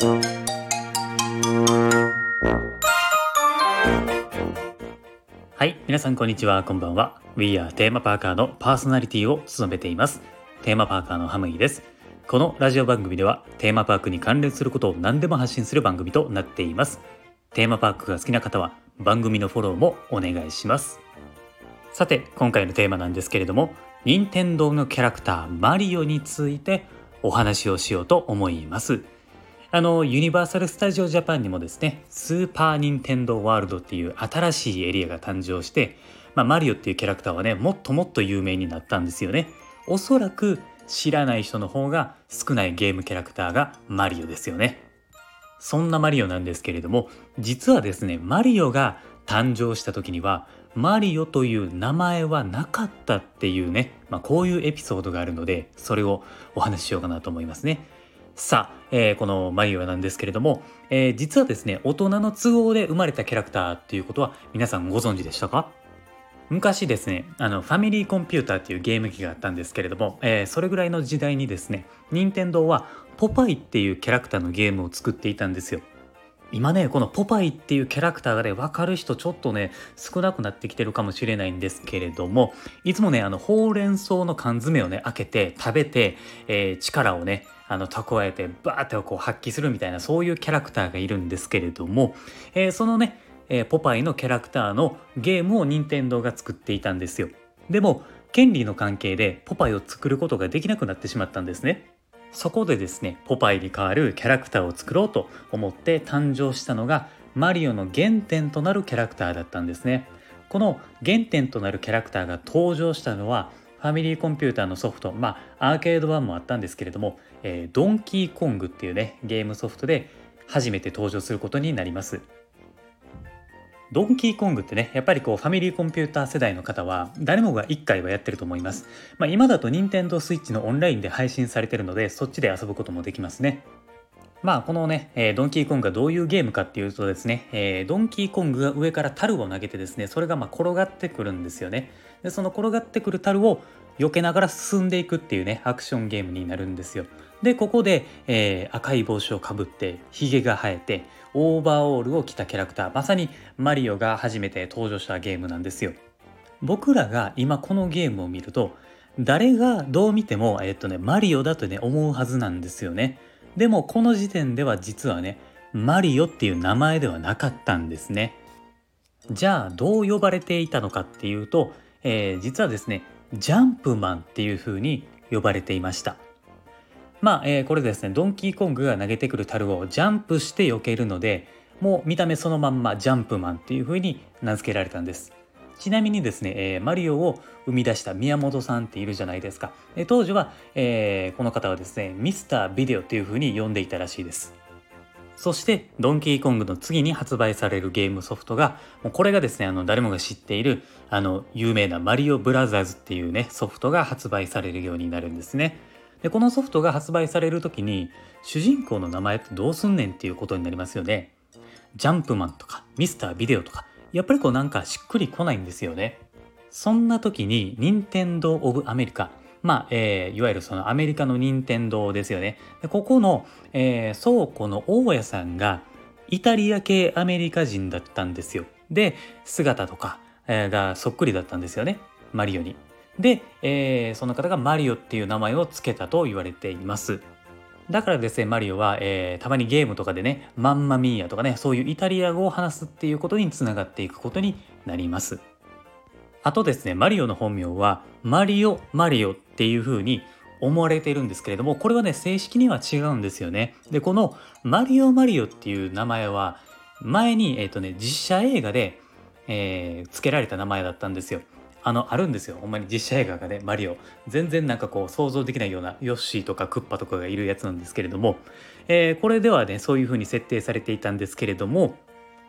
はい皆さんこんにちは。こんばんは。We are テーマパーカーのパーソナリティを務めています。テーマパーカーのハムイです。このラジオ番組ではテーマパークに関連することを何でも発信する番組となっています。テーマパークが好きな方は番組のフォローもお願いします。さて今回のテーマなんですけれども任天堂のキャラクターマリオについてお話をしようと思います。あのユニバーサル・スタジオ・ジャパンにもですねスーパー・ニンテンドー・ワールドっていう新しいエリアが誕生して、まあ、マリオっていうキャラクターはねもっともっと有名になったんですよね。おそらく知らない人の方が少ないゲームキャラクターがマリオですよね。そんなマリオなんですけれども実はですねマリオが誕生した時にはマリオという名前はなかったっていうね、まあ、こういうエピソードがあるのでそれをお話ししようかなと思いますね。さあ、えー、このマリオなんですけれども、えー、実はですね、大人の都合で生まれたキャラクターっていうことは皆さんご存知でしたか？昔ですね、あの、ファミリーコンピューターっていうゲーム機があったんですけれども、えー、それぐらいの時代にですね、任天堂はポパイっていうキャラクターのゲームを作っていたんですよ。今ねこのポパイっていうキャラクターがね分かる人ちょっとね少なくなってきてるかもしれないんですけれどもいつもねあのほうれん草の缶詰をね開けて食べて、えー、力をねあの蓄えてバーってこう発揮するみたいなそういうキャラクターがいるんですけれども、えー、そのね、えー、ポパイのキャラクターのゲームを任天堂が作っていたんですよ。でも権利の関係でポパイを作ることができなくなってしまったんですね。そこでですねポパイに代わるキャラクターを作ろうと思って誕生したのがマリオの原点となるキャラクターだったんですね。この原点となるキャラクターが登場したのはファミリーコンピューターのソフトまあアーケード版もあったんですけれども、えー、ドンキーコングっていうねゲームソフトで初めて登場することになります。ドンキーコングってね、やっぱりこうファミリーコンピューター世代の方は誰もが1回はやってると思います。まあ、今だと任天堂 switch のオンラインで配信されてるので、そっちで遊ぶこともできますね。まあこのね、えー、ドンキーコングがどういうゲームかっていうとですね、えー、ドンキーコングが上から樽を投げてですね、それがま転がってくるんですよね。で、その転がってくる樽を避けながら進んでいくっていうね、アクションゲームになるんですよ。で、ここで、えー、赤い帽子をかぶって、ヒゲが生えて、オーバーオールを着たキャラクター。まさにマリオが初めて登場したゲームなんですよ。僕らが今このゲームを見ると誰がどう見ても、えっとね、マリオだとね思うはずなんですよね。でもこの時点では実はねマリオっていう名前ではなかったんですね。じゃあどう呼ばれていたのかっていうと、えー、実はですねジャンプマンっていう風に呼ばれていました。まあ、えー、これですねドンキーコングが投げてくる樽をジャンプして避けるのでもう見た目そのまんまジャンプマンっていう風に名付けられたんです。ちなみにですね、えー、マリオを生み出した宮本さんっているじゃないですか、えー、当時は、えー、この方はですねミスタービデオっていう風に呼んでいたらしいです。そしてドンキーコングの次に発売されるゲームソフトがもうこれがですねあの誰もが知っているあの有名なマリオブラザーズっていうねソフトが発売されるようになるんですね。でこのソフトが発売される時に主人公の名前ってどうすんねんっていうことになりますよね。ジャンプマンとかミスタービデオとかやっぱりこうなんかしっくりこないんですよね。そんな時に任天堂オブアメリカまあ、えー、いわゆるそのアメリカの任天堂ですよね。でここの、えー、倉庫の大家さんがイタリア系アメリカ人だったんですよ。で姿とか、がそっくりだったんですよねマリオに。で、えー、その方がマリオっていう名前を付けたと言われています。だからですね、マリオは、えー、たまにゲームとかでね、マンマミーヤとかね、そういうイタリア語を話すっていうことにつながっていくことになります。あとですね、マリオの本名は、マリオ・マリオっていう風に思われているんですけれども、これはね、正式には違うんですよね。で、このマリオ・マリオっていう名前は、前に、えっ、ー、とね、実写映画で、えー、付けられた名前だったんですよ。あのあるんですよ。ほんまに。実写映画がねマリオ。全然なんかこう想像できないようなヨッシーとかクッパとかがいるやつなんですけれども、えー、これではねそういう風に設定されていたんですけれども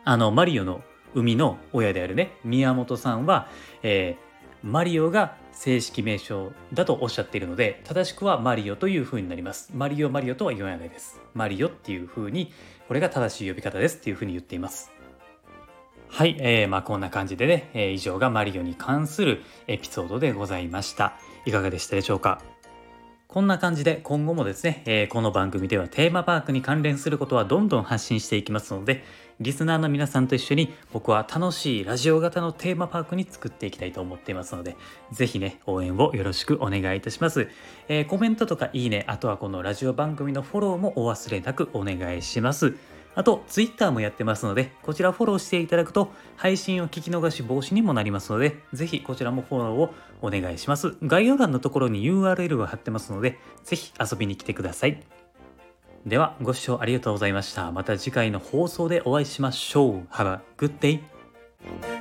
あのマリオの生みの親であるね宮本さんは、えー、マリオが正式名称だとおっしゃっているので正しくはマリオという風になります。マリオマリオとは言わないです。マリオっていう風にこれが正しい呼び方ですっていう風に言っています。はい、えー、まあこんな感じでね、えー、以上がマリオに関するエピソードでございました。いかがでしたでしょうか？こんな感じで今後もですね、えー、この番組ではテーマパークに関連することはどんどん発信していきますので、リスナーの皆さんと一緒に僕は楽しいラジオ型のテーマパークに作っていきたいと思っていますので、ぜひね、応援をよろしくお願いいたします。えー、コメントとかいいね、あとはこのラジオ番組のフォローもお忘れなくお願いします。あと、Twitter もやってますので、こちらフォローしていただくと、配信を聞き逃し防止にもなりますので、ぜひこちらもフォローをお願いします。概要欄のところに URL を貼ってますので、ぜひ遊びに来てください。では、ご視聴ありがとうございました。また次回の放送でお会いしましょう。Have a good day!